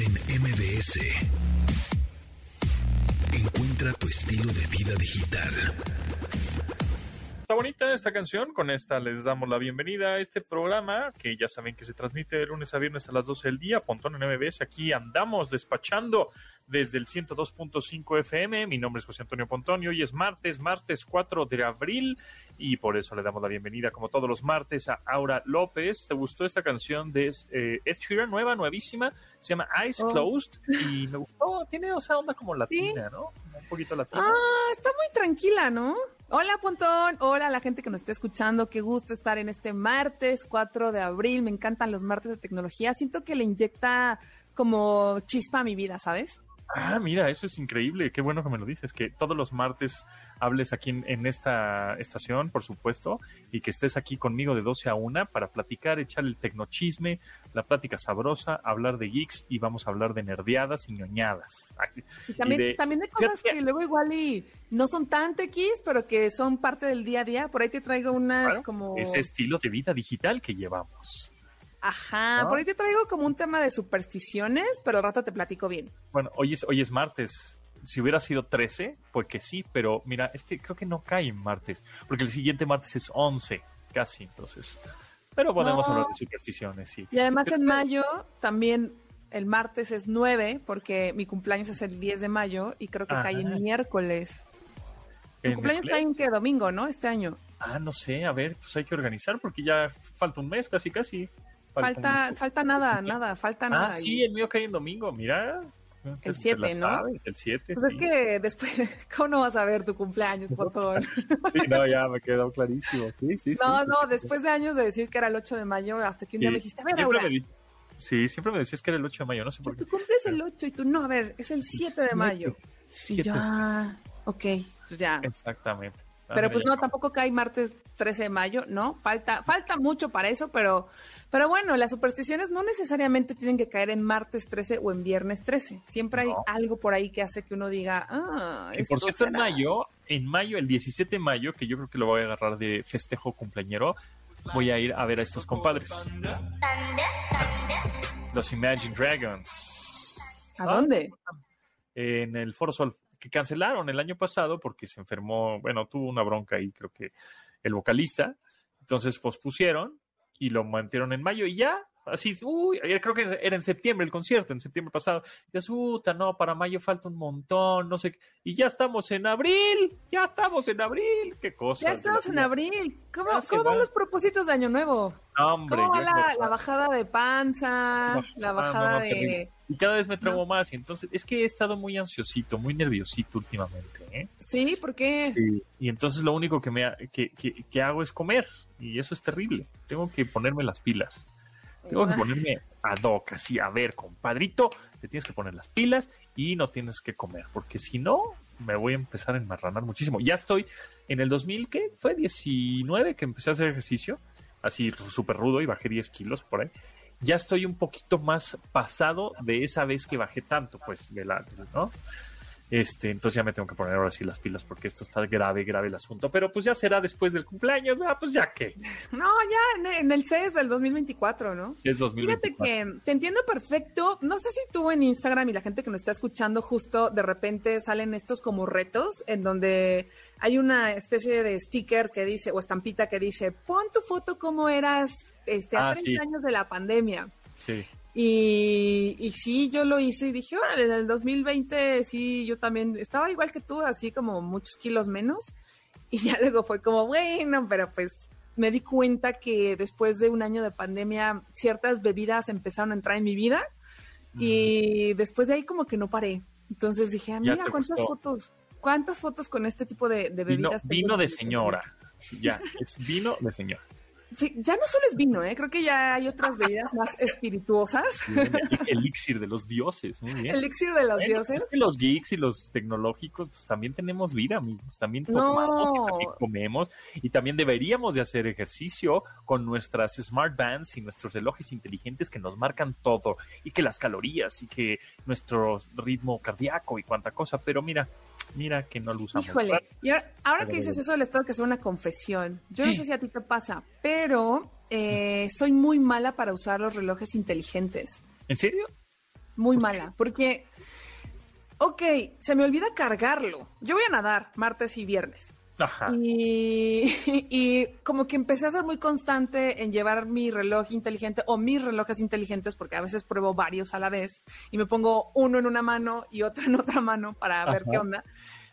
en MBS. Encuentra tu estilo de vida digital. Está bonita esta canción, con esta les damos la bienvenida a este programa que ya saben que se transmite de lunes a viernes a las 12 del día, Pontón en MBS, aquí andamos despachando desde el 102.5 FM, mi nombre es José Antonio Pontón y hoy es martes, martes 4 de abril y por eso le damos la bienvenida como todos los martes a Aura López. ¿Te gustó esta canción de eh, Ed Sheeran, nueva, nuevísima? Se llama Eyes Oh. Closed y me gustó, tiene esa onda como latina, ¿no? Un poquito latina. Ah, está muy tranquila, ¿no? Hola, Pontón. Hola a la gente que nos está escuchando. Qué gusto estar en este martes 4 de abril. Me encantan los martes de tecnología. Siento que le inyecta como chispa a mi vida, ¿sabes? Ah, mira, eso es increíble. Qué bueno que me lo dices. Que todos los martes hables aquí en, en esta estación, por supuesto, y que estés aquí conmigo de 12 a 1 para platicar, echar el tecnochisme, la plática sabrosa, hablar de geeks y vamos a hablar de nerdeadas y ñoñadas. Y también, Y de- también de cosas que luego igual y no son tan tequis, pero que son parte del día a día. Por ahí te traigo unas Claro, como... Ese estilo de vida digital que llevamos. Ajá, ¿no? por ahí te traigo como un tema de supersticiones, pero al rato te platico bien. Bueno, hoy es, hoy es martes. Si hubiera sido 13, pues que sí, pero mira, este creo que no cae en martes, porque el siguiente martes es 11, casi, entonces. Pero podemos No. hablar de supersticiones, sí. Y además en mayo también el martes es 9, porque mi cumpleaños es el 10 de mayo y creo que cae en miércoles. Tu ¿En cumpleaños cae en qué domingo, ¿no? Este año. Ah, no sé, a ver, pues hay que organizar porque ya falta un mes, casi, casi. Falta, falta nada, nada, falta nada. Ah, sí, el mío cae en domingo, mira. Siete, la ¿no? sabes, el 7, Pues sí. es que después, ¿cómo no vas a ver tu cumpleaños, por favor? Sí, no, ya me quedó clarísimo. Sí, sí, sí. No, no, después de años de decir que era el 8 de mayo, hasta que un día Sí, me dijiste, a ver, siempre Aura, me dice- Sí, siempre me decías que era el 8 de mayo, no sé por qué. tú cumples el 8 y tú no, a ver, es el 7 de mayo. Y Siete. yo, ah, ok, pues ya. Exactamente. Ah, Pero mira, pues ya no, tampoco cae martes 13 de mayo, ¿no? Falta, falta mucho para eso, pero, pero bueno, las supersticiones no necesariamente tienen que caer en martes 13 o en viernes 13. Siempre hay No. algo por ahí que hace que uno diga, ah, Que por cierto, en será". mayo, en mayo, el 17 de mayo, que yo creo que lo voy a agarrar de festejo cumpleañero, voy a ir a ver a estos compadres. Los Imagine Dragons. ¿A dónde? En el Foro Sol, que cancelaron el año pasado porque se enfermó, bueno, tuvo una bronca ahí, creo que el vocalista. Entonces pospusieron y lo mantieron en mayo y ya. Así, uy, creo que era en septiembre el concierto, en septiembre pasado. Ya, puta, no, para mayo falta un montón, no sé. qué. Y ya estamos en abril, ya estamos en abril. Qué cosa. Ya estamos en abril. ¿Cómo, cómo van va. los propósitos de Año Nuevo? Hombre, ¿Cómo va la, es bajada de panza? No, La bajada no, no, de... Y cada vez me traumo más. Y entonces, es que he estado muy ansiosito, muy nerviosito últimamente. ¿eh? ¿Sí? ¿Por qué? Sí. Y entonces lo único que, me ha- que, que- que hago es comer. Y eso es terrible. Tengo que ponerme las pilas. Tengo que ponerme ad hoc, así, a ver, compadrito, te tienes que poner las pilas y no tienes que comer, porque si no, me voy a empezar a enmarranar muchísimo. Ya estoy en el 2000, ¿qué? Fue 19 que empecé a hacer ejercicio, así súper rudo y bajé 10 kilos por ahí. Ya estoy un poquito más pasado de esa vez que bajé tanto, pues, de la, ¿no? Este, entonces ya me tengo que poner ahora sí las pilas porque esto está grave, grave el asunto. Pero pues ya será después del cumpleaños, ah, pues ya que. No, ya en, el CES del 2024, ¿no? Si es Fíjate 2024. que te entiendo perfecto. No sé si tú en Instagram y la gente que nos está escuchando justo de repente salen estos como retos en donde hay una especie de sticker que dice o estampita que dice pon tu foto como eras este, a Ah, 30 sí. años de la pandemia. Sí. Y, y sí, yo lo hice y dije, órale, en el 2020 sí, yo también estaba igual que tú, así como muchos kilos menos. Y ya luego fue como, bueno, pero pues me di cuenta que después de un año de pandemia ciertas bebidas empezaron a entrar en mi vida y después de ahí como que no paré. Entonces dije, ah, mira, cuántas gustó. fotos, cuántas fotos con este tipo de, de Vino, bebidas. tengo vino de señora. Ya, es vino de señora. Ya no solo es vino, ¿eh? creo que ya hay otras bebidas más espirituosas. Bien, el elixir de los dioses, muy bien. Elixir de los Bueno, dioses. Es que los geeks y los tecnológicos pues, también tenemos vida, amigos. También No. tomamos y también comemos. Y también deberíamos de hacer ejercicio con nuestras smart bands y nuestros relojes inteligentes que nos marcan todo. Y que las calorías y que nuestro ritmo cardíaco y cuánta cosa. Pero mira, mira que no lo usamos. Híjole, ¿verdad? y ahora, ahora que dices eso, les tengo que hacer una confesión. Yo no sé si a ti te pasa, pero eh, soy muy mala para usar los relojes inteligentes. ¿En serio? muy mala, porque, ok, se me olvida cargarlo. Yo voy a nadar martes y viernes. Ajá. Y, y como que empecé a ser muy constante en llevar mi reloj inteligente o mis relojes inteligentes, porque a veces pruebo varios a la vez y me pongo uno en una mano y otro en otra mano para ver qué onda.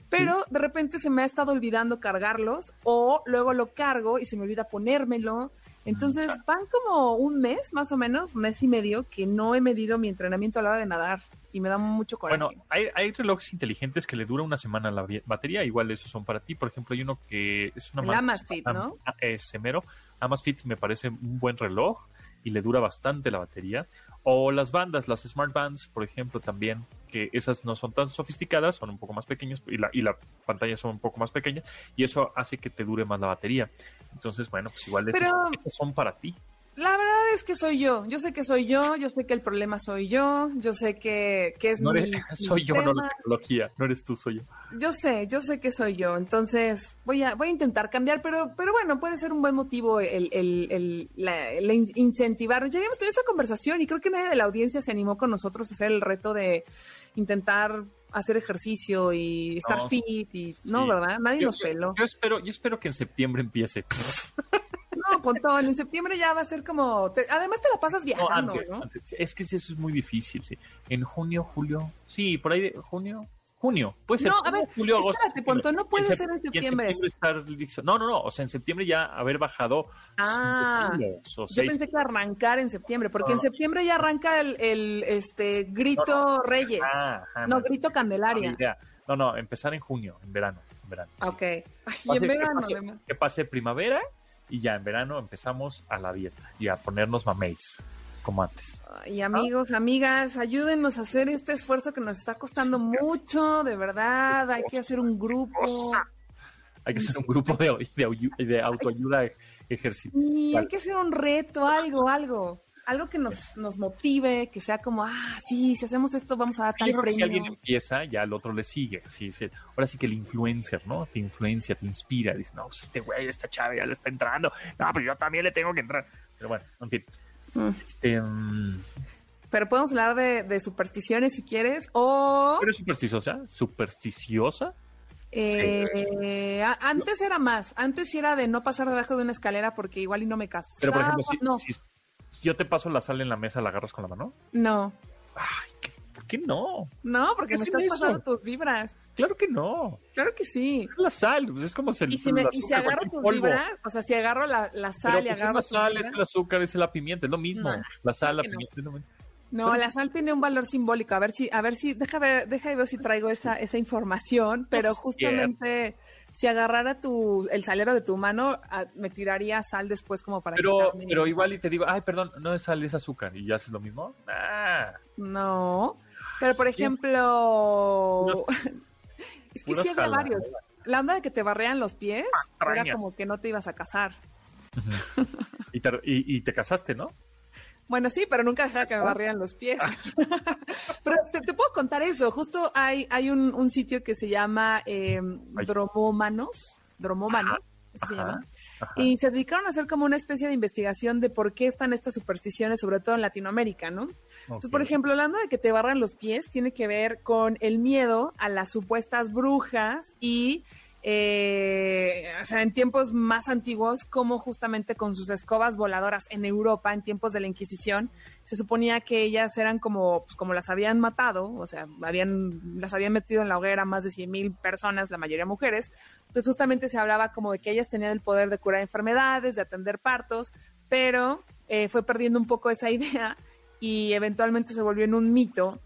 Pero de repente se me ha estado olvidando cargarlos o luego lo cargo y se me olvida ponérmelo. Entonces van como un mes, más o menos, mes y medio, que no he medido mi entrenamiento a la hora de nadar y me da mucho coraje. Bueno, hay, hay relojes inteligentes que le dura una semana la batería, igual esos son para ti. Por ejemplo, hay uno que es una marca- Amazfit, ¿no? Es mero. Amazfit me parece un buen reloj y le dura bastante la batería. O las bandas, las Smart Bands, por ejemplo, también, que esas no son tan sofisticadas, son un poco más pequeñas y la, y la pantalla son un poco más pequeñas y eso hace que te dure más la batería. Entonces, bueno, pues igual esas, son para ti. La verdad es que soy yo. Yo sé que soy yo, yo sé que el problema soy yo, yo sé que, que es No mi, eres- mi soy yo, no la tecnología. No eres tú, soy yo. Yo sé, yo sé que soy yo. Entonces voy a, voy a intentar cambiar, pero, pero bueno, puede ser un buen motivo el, el, el, la- el in- incentivar. Ya habíamos tenido esta conversación y creo que nadie de la audiencia se animó con nosotros a hacer el reto de intentar hacer ejercicio y estar No, fit y sí. no, ¿verdad? Nadie Yo- nos peló. Yo espero, yo espero que en septiembre empiece. No, Pontón, en septiembre ya va a ser como. te- además, te la pasas No, viajando, antes, ¿no? antes. Es que eso es muy difícil, sí. En junio, julio. Sí, por ahí de junio. Junio, puede ser. No, a ver, julio, agosto. espérate. Pontón, no puede En ser en septiembre. estar. No, no, no. O sea, en septiembre ya haber bajado Ah, cinco kilos o Yo seis. pensé que arrancar en septiembre, porque No, en septiembre ya arranca el, el, este grito Reyes. Ah, ajá, no, grito Candelaria. No, no, empezar en junio, en verano. En verano sí. Ok. Ay, y Pase- en que verano, pase- además. que pase primavera y ya en verano empezamos a la dieta y a ponernos mameis, como antes. Y amigos, amigas, ayúdenos a hacer este esfuerzo que nos está costando mucho, de verdad. Hay que hacer un grupo. Hay que hacer un grupo de, de autoayuda ejercicio. Y hay que hacer un reto, algo, algo. Algo que nos, nos motive, que sea como, ah, sí, si hacemos esto vamos a dar tal que si premio. alguien empieza, ya el otro le sigue. Así es, ahora sí que el influencer, ¿no? Te influencia, te inspira. Dice, no, pues este güey, esta chava ya le está entrando. No, pero yo también le tengo que entrar. Pero bueno, en fin. Mm. Este, mm, Pero podemos hablar de, de supersticiones si quieres, o... ¿Eres supersticiosa? ¿Supersticiosa? Eh, antes era más, antes sí era de no pasar debajo de una escalera porque igual y no me casaba. Pero por ejemplo, si, no, si- si yo te paso la sal en la mesa, ¿la agarras con la mano? no, Ay, ¿qué- ¿por qué no? no, porque ¿Qué me es estás pasando tus vibras. Claro que no. Claro que sí. Es la sal, pues es como si el Y si, me, y si agarro tus polvo. vibras, o sea, si agarro la, la sal Pero y pues es agarro la tus sal, vibras- es el azúcar, es la pimienta, es lo mismo. No, la sal, la que no. pimienta, es lo mismo. No, la sal tiene un valor simbólico. A ver si, a ver si, deja ver, deja de ver si traigo esa, esa información, pero justamente si agarrara tu, el salero de tu mano, ah, me tiraría sal después como para Pero, quitarme- pero igual y te digo, ay, perdón, no es sal, es azúcar. ¿Y ya haces lo mismo? Ah, No. Pero por es- ejemplo, es que sí había varios. La onda de que te barrean los pies era como que no te ibas a casar. y te, y, y te casaste, ¿no? Bueno, sí, pero nunca dejaba que me barrieran los pies. pero te, te puedo contar eso. Justo hay, hay un, un sitio que se llama eh. Dromómanos. Dromómanos, se llama. ajá. Y se dedicaron a hacer como una especie de investigación de por qué están estas supersticiones, sobre todo en Latinoamérica, ¿no? Entonces, por ejemplo, hablando de que te barran los pies, tiene que ver con el miedo a las supuestas brujas y, eh, o sea, en tiempos más antiguos, como justamente con sus escobas voladoras en Europa, en tiempos de la Inquisición, se suponía que ellas eran como, pues, como las habían matado, o sea, habían, las habían metido en la hoguera más de 100 mil personas, la mayoría mujeres, pues justamente se hablaba como de que ellas tenían el poder de curar enfermedades, de atender partos, pero eh, fue perdiendo un poco esa idea y eventualmente se volvió en un mito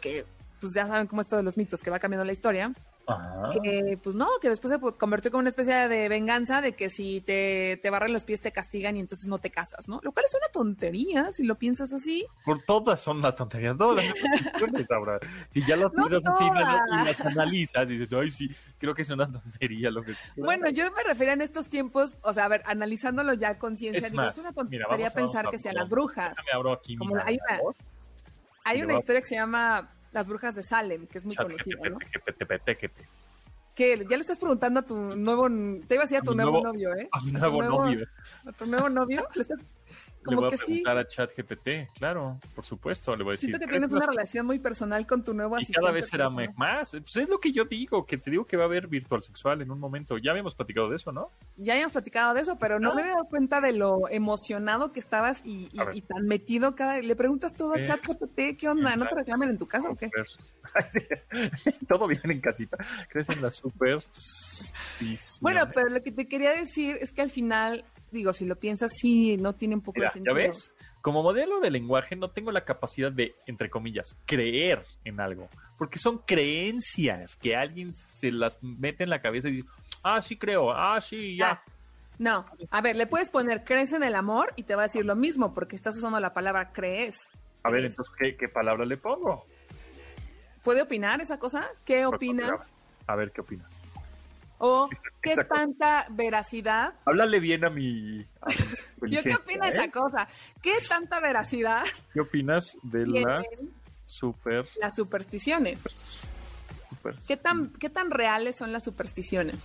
que pues ya saben cómo es todo de los mitos que va cambiando la historia Ajá. que pues no que después se convirtió como una especie de venganza de que si te, te barren los pies te castigan y entonces no te casas no lo cual es una tontería si lo piensas así Por todas son las tonterías, todas las ahora. Si ya las No piensas así y las- todas. y analizas, dices, ay, sí, creo que es una tontería lo que. bueno yo me refería en estos tiempos o sea a ver analizándolo ya a conciencia Es digo, más, es una mira, tontería vamos- pensar vamos a- que sean las brujas Déjame abro aquí Como hay una- hay Mira, una historia que se llama las brujas de Salem que es muy conocida GPT, no que ya le estás preguntando a tu nuevo te iba a decir a tu nuevo, novio eh A mi nuevo nuevo- novio. a tu nuevo novio. Le estás- Le voy a que sí. preguntar a ChatGPT, claro, por supuesto, le voy a decir. Siento que "¿Crees tienes una las- relación muy personal con tu nuevo Y asistente. cada vez será más. Pues es lo que yo digo, que te digo que va a haber virtual sexual en un momento. Ya habíamos platicado de eso, ¿no? Ya habíamos platicado de eso, pero no Ah. me había dado cuenta de lo emocionado que estabas y, tan metido cada... Le preguntas todo a ChatGPT, ¿qué onda? ¿No te las reclamen en tu casa o qué? Todo bien en casita. Crees en la super. Bueno, pero lo que te quería decir es que al final, digo, si lo piensas, sí, no tiene un poco Mira, de sentido. ¿ya ves? Como modelo de lenguaje no tengo la capacidad de, entre comillas, creer en algo. Porque son creencias que alguien se las mete en la cabeza y dice, ah, sí creo, ah, sí, ya. Ah, no, a ver, le puedes poner crees en el amor y te va a decir lo mismo porque estás usando la palabra crees. A ver, entonces, ¿qué, qué palabra le pongo? ¿Puede opinar esa cosa? ¿Qué Pues, opinas? A ver, ¿qué opinas? ¿O qué Exacto. tanta veracidad? Háblale bien a mi... a mi ¿Yo qué opino de ¿eh? esa cosa? ¿Qué tanta veracidad ¿Qué opinas de las super... las supersticiones? super ¿Qué tan, ¿Qué tan reales son las supersticiones?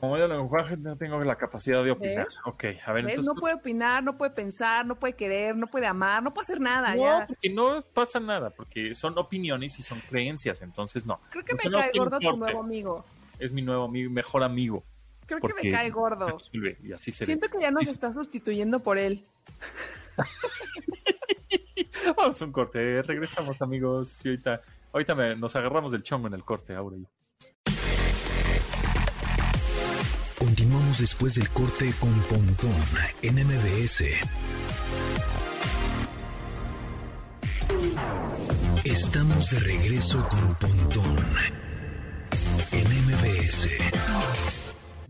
Como de lenguaje no tengo la capacidad de opinar. ¿Ves? Ok, a ver. No puede opinar, no puede pensar, no puede querer, no puede amar, no puede hacer nada. No, ya. porque no pasa nada, porque son opiniones y son creencias, entonces no. Creo que me cae gordo tu nuevo amigo. Es mi nuevo amigo, mejor amigo. Creo que me cae gordo. nos sirve, Y así se Siento que ya nos Sí, está sustituyendo por él. Vamos a un corte, regresamos amigos. Y ahorita, ahorita me- nos agarramos del chongo en el corte, Aura y yo. Continuamos después del corte con Pontón en MBS. Estamos de regreso con Pontón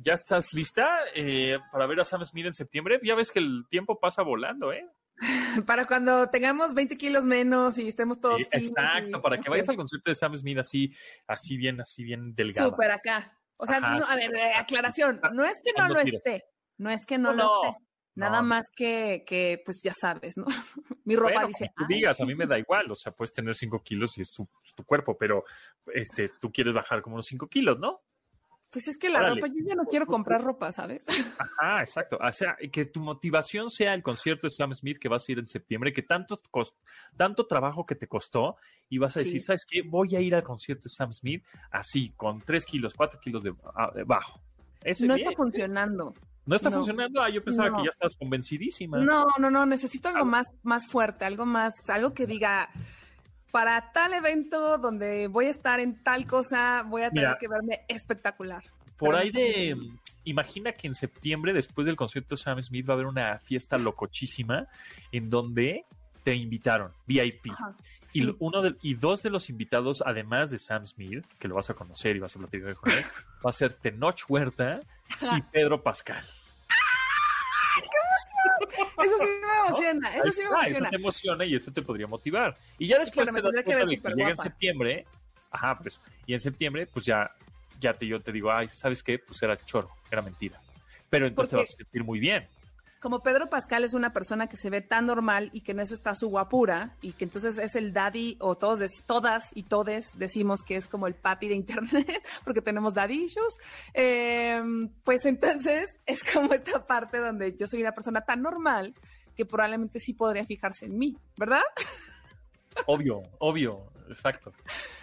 ¿Ya estás lista eh, para ver a Sam Smith en septiembre? Ya ves que el tiempo pasa volando, ¿eh? para cuando tengamos 20 kilos menos y estemos todos. Sí, exacto, para que vayas al concierto de Sam Smith así, así bien, así bien delgado. Súper acá. O sea, a ver, aclaración. No es que no lo esté. No es que no, lo esté. Nada más que, pues ya sabes, ¿no? Mi ropa bueno, dice. Tú digas, a mí me da igual, o sea, puedes tener 5 kilos y es tu, es tu, cuerpo, pero este, tú quieres bajar como unos 5 kilos, ¿no? Pues es que la Órale. ropa, yo ya no quiero comprar ropa, ¿sabes? Ah, exacto. O sea, que tu motivación sea el concierto de Sam Smith que vas a ir en septiembre, que tanto, cos- tanto trabajo que te costó, y vas a decir, Sí. ¿sabes qué? Voy a ir al concierto de Sam Smith así, con 3 kilos, 4 kilos de, ah, de bajo. Ese No está funcionando. ¿No está no. funcionando? Ah, yo pensaba No. que ya estabas convencidísima. No, no, no, necesito algo Algo. más, más fuerte, algo más, algo que diga, para tal evento donde voy a estar en tal cosa, voy a tener Mira. que verme espectacular. Por ahí de. Imagina que en septiembre, después del concierto de Sam Smith, va a haber una fiesta locochísima en donde te invitaron, VIP. Ajá, Y, sí. uno de- y dos de los invitados, además de Sam Smith, que lo vas a conocer y vas a platicar con él, va a ser Tenoch Huerta y Pedro Pascal. Eso sí me emociona, eso sí me emociona. Eso te emociona y eso te podría motivar. Y ya después te das que cuenta ver de que llega en septiembre. Ajá, pues. Y en septiembre, pues ya, ya te, yo te digo, ay, ¿sabes qué? Pues era choro, era mentira. Pero entonces te vas a sentir muy bien. Como Pedro Pascal es una persona que se ve tan normal y que en eso está su guapura y que entonces es el daddy o todos todas y todes decimos que es como el papi de internet porque tenemos daddy issues, eh, pues entonces es como esta parte donde yo soy una persona tan normal que probablemente sí podría fijarse en mí, ¿verdad? Obvio, obvio, exacto.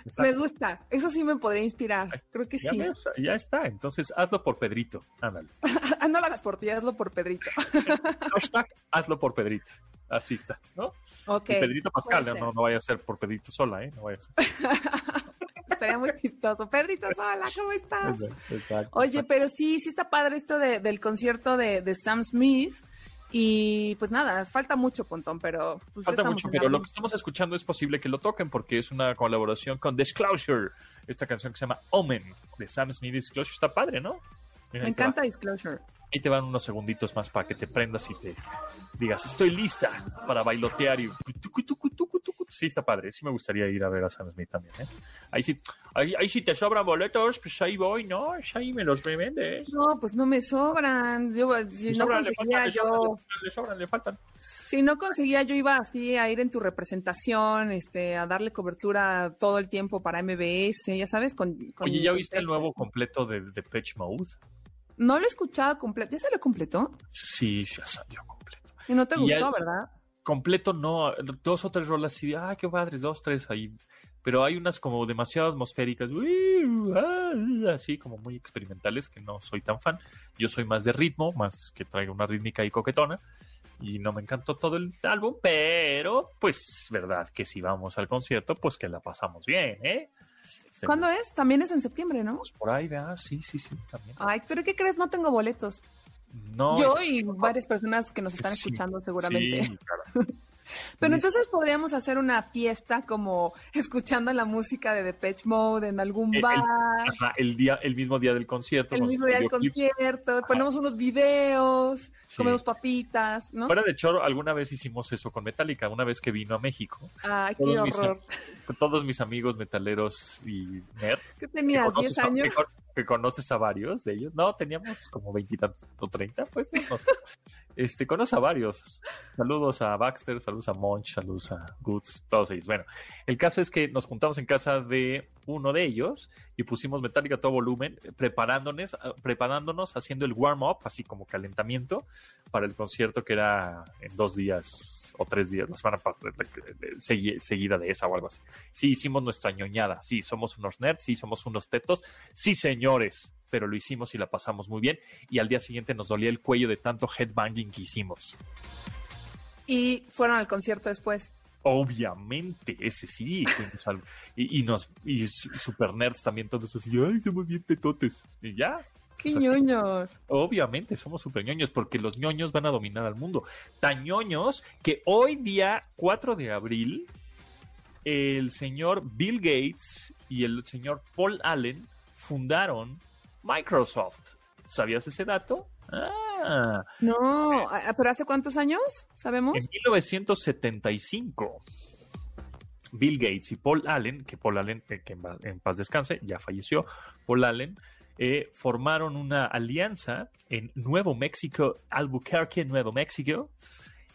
exacto. Me gusta, eso sí me podría inspirar, creo que Ya, sí. ves, ya está. Entonces hazlo por Pedrito. Ándale. Ah, no lo hagas por ti, hazlo por Pedrito. Hashtag hazlo por Pedrito. Así está, ¿no? Ok. Y Pedrito Pascal, no, no vaya a ser por Pedrito sola, ¿eh? No vaya a ser. Estaría muy chistoso. Pedrito Sola, ¿cómo estás? Exacto. Oye, pero sí, sí está padre esto de- del concierto de, de Sam Smith. Y pues nada, falta mucho, Pontón, pero... Pues, Falta mucho, pero lo que estamos escuchando es posible que lo toquen porque es una colaboración con Disclosure. Esta canción que se llama Omen de Sam Smith. Disclosure está padre, ¿no? Mira, Me encanta Disclosure. Ahí te van unos segunditos más para que te prendas y te digas, estoy lista para bailotear y... Sí, está padre. Sí me gustaría ir a ver a Sam Smith también, ¿eh? Ahí sí, ahí, ahí sí te sobran boletos, pues ahí voy, ¿no? Ahí me los revendes. No, pues no me sobran. Yo, si no le conseguía le sobran, yo... le sobran, le faltan. Si no conseguía, yo iba así a ir en tu representación, este, a darle cobertura todo el tiempo para MBS, ya sabes, con... con Oye, ¿ya viste el nuevo completo de Depeche Mode? No lo he escuchado completo. ¿Ya se lo completó? Sí, ya salió completo. Y no te gustó, ya- ¿verdad? completo no, dos o tres rolas sí, ah, qué padres, dos, tres ahí. Pero hay unas como demasiado atmosféricas, así como muy experimentales que no soy tan fan. Yo soy más de ritmo, más que traiga una rítmica y coquetona. Y no me encantó todo el álbum, pero pues verdad que si vamos al concierto, pues que la pasamos bien, ¿eh? ¿Cuándo es? También es en septiembre, ¿no? Por ahí, ¿verdad? Sí, sí, sí, también. Ay, pero ¿qué crees? No tengo boletos. No, Yo es- y varias personas que nos están sí, escuchando seguramente. Sí, claro. Pero entonces podríamos hacer una fiesta como escuchando la música de Depeche Mode en algún El- el- bar, Ajá, el día, el mismo día del concierto. el mismo día del concierto, ponemos unos videos, Sí. comemos papitas, ¿no? Fuera de choro, alguna vez hicimos eso con Metallica, una vez que vino a México. Ay, qué Todos mis, horror. con todos mis amigos metaleros y nerds. ¿Qué que tenías? conoces ¿10 a- años? Que, con- que conoces a varios de ellos. No, teníamos como veintitantos o treinta, pues. No sé. Este, conoces a varios. Saludos a Baxter, saludos a Monch, saludos a Goods, todos ellos. Bueno, el caso es que nos juntamos en casa de uno de ellos y pusimos Metallica a todo volumen, preparándonos, preparándonos, haciendo el warm-up, así como calentamiento, para el concierto que era en dos días o tres días, la semana pas- segui- seguida de esa o algo así. Sí, hicimos nuestra ñoñada. Sí, somos unos nerds, sí, somos unos tetos. Sí, señores, pero lo hicimos y la pasamos muy bien. Y al día siguiente nos dolía el cuello de tanto headbanging que hicimos. Y fueron al concierto después. Obviamente, ese sí. al- y, y nos y su- super nerds también todos así, ay, somos bien tetotes. Y ya, ¡Qué ñoños! Obviamente somos super ñoños porque los ñoños van a dominar al mundo. Tan ñoños que hoy día, 4 de abril, el señor Bill Gates y el señor Paul Allen fundaron Microsoft. ¿Sabías ese dato? Ah, No, ah, ¿pero hace cuántos años? ¿Sabemos? en 1975. Bill Gates y Paul Allen, que Paul Allen, eh, que en paz descanse, ya falleció, Paul Allen, eh, formaron una alianza en Nuevo México, Albuquerque, Nuevo México,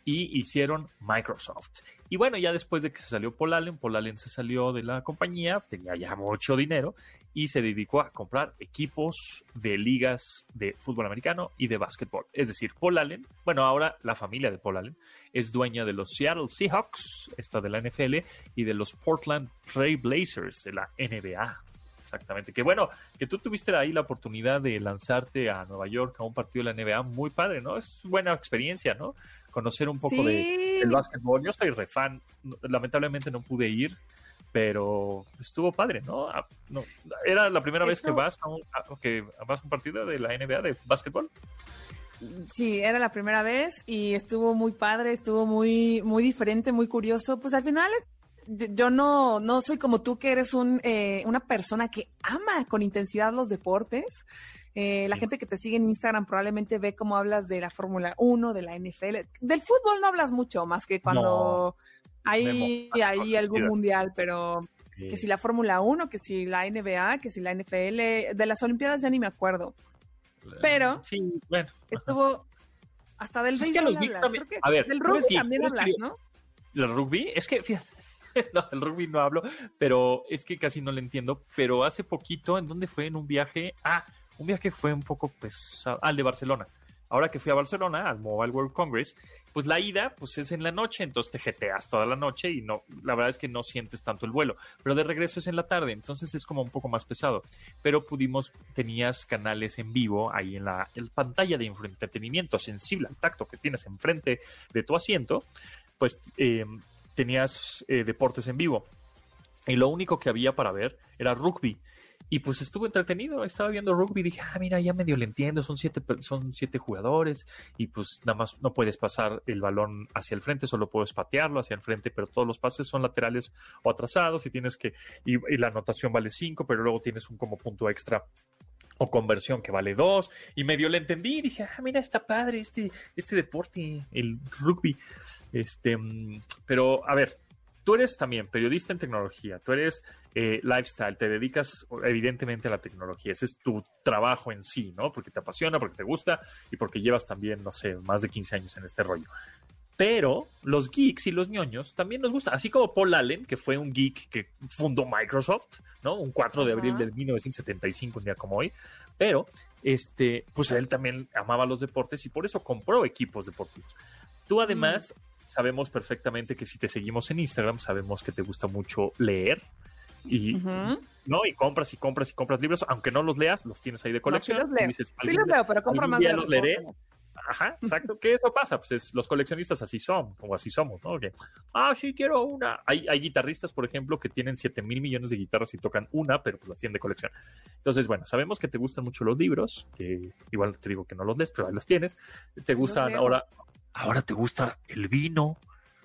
y hicieron Microsoft. Y bueno, ya después de que se salió Paul Allen, Paul Allen se salió de la compañía, tenía ya mucho dinero y se dedicó a comprar equipos de ligas de fútbol americano y de básquetbol. Es decir, Paul Allen, bueno, ahora la familia de Paul Allen es dueña de los Seattle Seahawks, esta de la NFL, y de los Portland Trail Blazers de la NBA. Exactamente. Que bueno, que tú tuviste ahí la oportunidad de lanzarte a Nueva York a un partido de la NBA, muy padre, ¿no? Es buena experiencia, ¿no? Conocer un poco de, sí, el básquetbol. Yo soy refan, lamentablemente no pude ir, pero estuvo padre, ¿no? Ah, no, ¿Era la primera vez que vas a, un, a- que vas a un partido de la NBA de básquetbol? Sí, era la primera vez y estuvo muy padre, estuvo muy, muy diferente, muy curioso. Pues al final es- yo, no, no soy como tú que eres un, eh, una persona que ama con intensidad los deportes. Eh, la Sí. gente que te sigue en Instagram probablemente ve cómo hablas de la Fórmula 1, de la NFL. Del fútbol no hablas mucho, más que cuando hay, hay algún mundial, pero Sí. que si la Fórmula 1, que si la NBA, que si la NFL, de las Olimpiadas ya ni me acuerdo. pero- Sí, bueno. Estuvo hasta del Es que los hablas, también- a ver, del rugby también hablas. ¿no? ¿El rugby? Es que, fíjate, no, el rugby no hablo, pero es que casi no lo entiendo. Pero hace poquito, ¿en dónde fue? En un viaje. Ah, un viaje fue un poco pesado. Al de Barcelona. Ahora que fui a Barcelona, al Mobile World Congress, pues la ida, pues es en la noche, entonces te jeteas toda la noche y no, la verdad es que no sientes tanto el vuelo. Pero de regreso es en la tarde, entonces es como un poco más pesado. Pero pudimos, tenías canales en vivo ahí en la, pantalla de entretenimiento sensible al tacto que tienes enfrente de tu asiento, pues eh, tenías eh, deportes en vivo. Y lo único que había para ver era rugby. Y pues estuvo entretenido, estaba viendo rugby y dije, ah, mira, ya medio le entiendo, son siete, son siete jugadores y pues nada más no puedes pasar el balón hacia el frente, solo puedes patearlo hacia el frente, pero todos los pases son laterales o atrasados y tienes que, y la anotación vale cinco, pero luego tienes un como punto extra o conversión que vale dos y medio le entendí y dije, ah, mira, está padre este, este deporte, el rugby. Este, mm, pero a ver, tú eres también periodista en tecnología, tú eres eh, lifestyle, te dedicas evidentemente a la tecnología, ese es tu trabajo en sí, ¿no? Porque te apasiona, porque te gusta y porque llevas también, no sé, más de 15 años en este rollo. Pero los geeks y los ñoños también nos gusta, así como Paul Allen, que fue un geek que fundó Microsoft, ¿no? Un 4 de abril Ajá. de 1975, un día como hoy. Pero, este, pues él también amaba los deportes y por eso compró equipos deportivos. Tú además sabemos perfectamente que si te seguimos en Instagram, sabemos que te gusta mucho leer y, Ujú. ¿no? y compras y compras y compras libros, aunque no los leas, los tienes ahí de No, sí colección. los leo. dices, Sí "Algún los leo, pero compro más de los leeré. Ajá, exacto. Que eso pasa, pues es- los coleccionistas así son, o así somos, ¿no? Que, ah, sí, quiero una. Hay, hay guitarristas, por ejemplo, que tienen 7 mil millones de guitarras y tocan una, pero pues las tienen de colección. Entonces, bueno, sabemos que te gustan mucho los libros, que igual te digo que no los lees, pero ahí los tienes. Te gustan ahora, ahora te gusta el vino.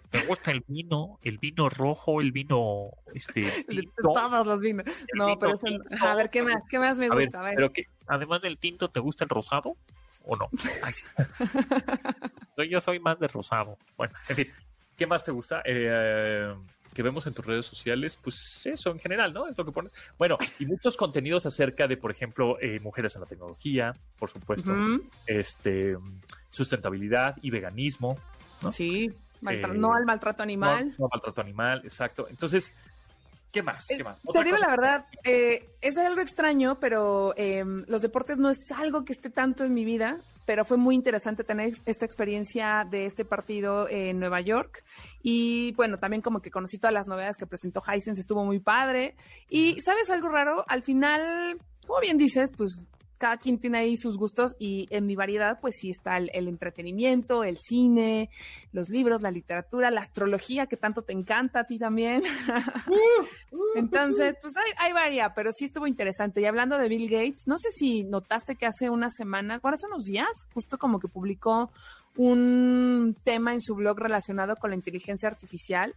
Te gusta el vino, el vino rojo, el vino este tinto, vinos. el No, vino pero tinto. a ver, ¿qué más, qué más me A ver, gusta? A ver. pero que además del tinto, ¿te gusta el rosado o no? Ay, sí. Yo soy más de rosado. Bueno, en fin, ¿qué más te gusta? Eh, que vemos en tus redes sociales, pues eso en general, ¿no? Es lo que pones. Bueno, y muchos contenidos acerca de, por ejemplo, eh, mujeres en la tecnología, por supuesto, este sustentabilidad y veganismo. ¿no? Sí, Eh, no al maltrato animal. No, no maltrato animal, exacto. Entonces, ¿qué más? ¿Qué más? Te digo cosa- la verdad, eh, es algo extraño, pero eh, los deportes no es algo que esté tanto en mi vida, pero fue muy interesante tener esta experiencia de este partido en Nueva York. Y bueno, también como que conocí todas las novedades que presentó Hisense, estuvo muy padre. Y ¿sabes algo raro? Al final, como bien dices, pues cada quien tiene ahí sus gustos y en mi variedad pues sí está el, el entretenimiento, el cine, los libros, la literatura, la astrología que tanto te encanta a ti también. Entonces, pues hay, hay varia, pero sí estuvo interesante. Y hablando de Bill Gates, no sé si notaste que hace una semana, bueno, hace unos días, justo como que publicó un tema en su blog relacionado con la inteligencia artificial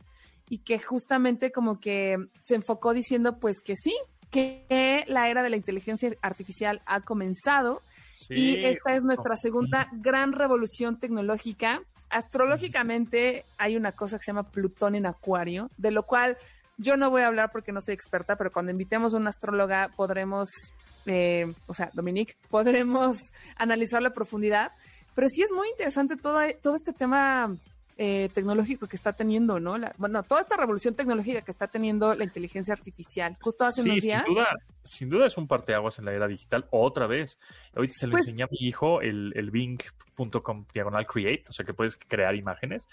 y que justamente como que se enfocó diciendo pues que sí, que la era de la inteligencia artificial ha comenzado Sí, y esta es nuestra segunda gran revolución tecnológica. Astrológicamente hay una cosa que se llama Plutón en Acuario, de lo cual yo no voy a hablar porque no soy experta, pero cuando invitemos a una astróloga podremos, eh, o sea, Dominique, podremos analizarlo a profundidad. Pero sí es muy interesante todo, todo este tema eh, tecnológico que está teniendo, ¿no? La- bueno, toda esta revolución tecnológica que está teniendo la inteligencia artificial. Justo hace Sí, unos sin días. duda, sin duda es un parteaguas en la era digital otra vez. Ahorita se lo Pues- enseñé a mi hijo el, el Bing.com diagonal create, o sea que puedes crear imágenes.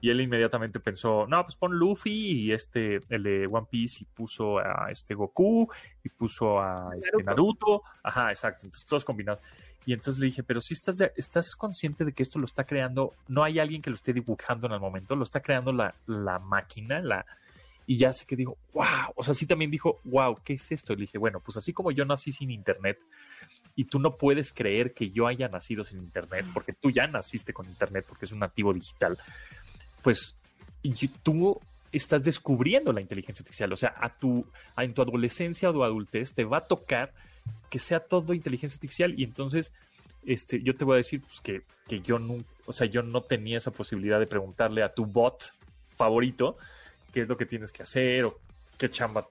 Y él inmediatamente pensó, no, pues pon Luffy y este, el de One Piece, y puso a este Goku, y puso a este Naruto. Naruto. Ajá, exacto. Entonces todos combinados. Y entonces le dije, pero si estás, estás consciente de que esto lo está creando, no hay alguien que lo esté dibujando en el momento, lo está creando la, la máquina, la, y ya sé que dijo, wow, o sea, sí también dijo, wow, ¿qué es esto? Y le dije, bueno, pues así como yo nací sin internet y tú no puedes creer que yo haya nacido sin internet, porque tú ya naciste con internet porque es un nativo digital, pues tú estás descubriendo la inteligencia artificial, o sea, a tu, en tu adolescencia o adultez te va a tocar que sea todo inteligencia artificial y entonces este, yo te voy a decir pues, que, que yo no, o sea, yo no tenía esa posibilidad de preguntarle a tu bot favorito qué es lo que tienes que hacer o qué chamba,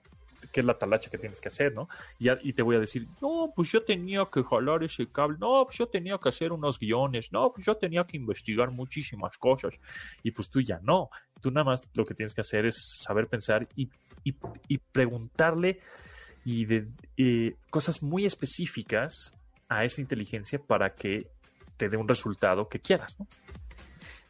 qué es la talacha que tienes que hacer, ¿no? Y, te voy a decir, no, pues yo tenía que jalar ese cable, no, pues yo tenía que hacer unos guiones, no, pues yo tenía que investigar muchísimas cosas. Y pues tú ya no, tú nada más lo que tienes que hacer es saber pensar y- y preguntarle y de eh, cosas muy específicas a esa inteligencia para que te dé un resultado que quieras, ¿no?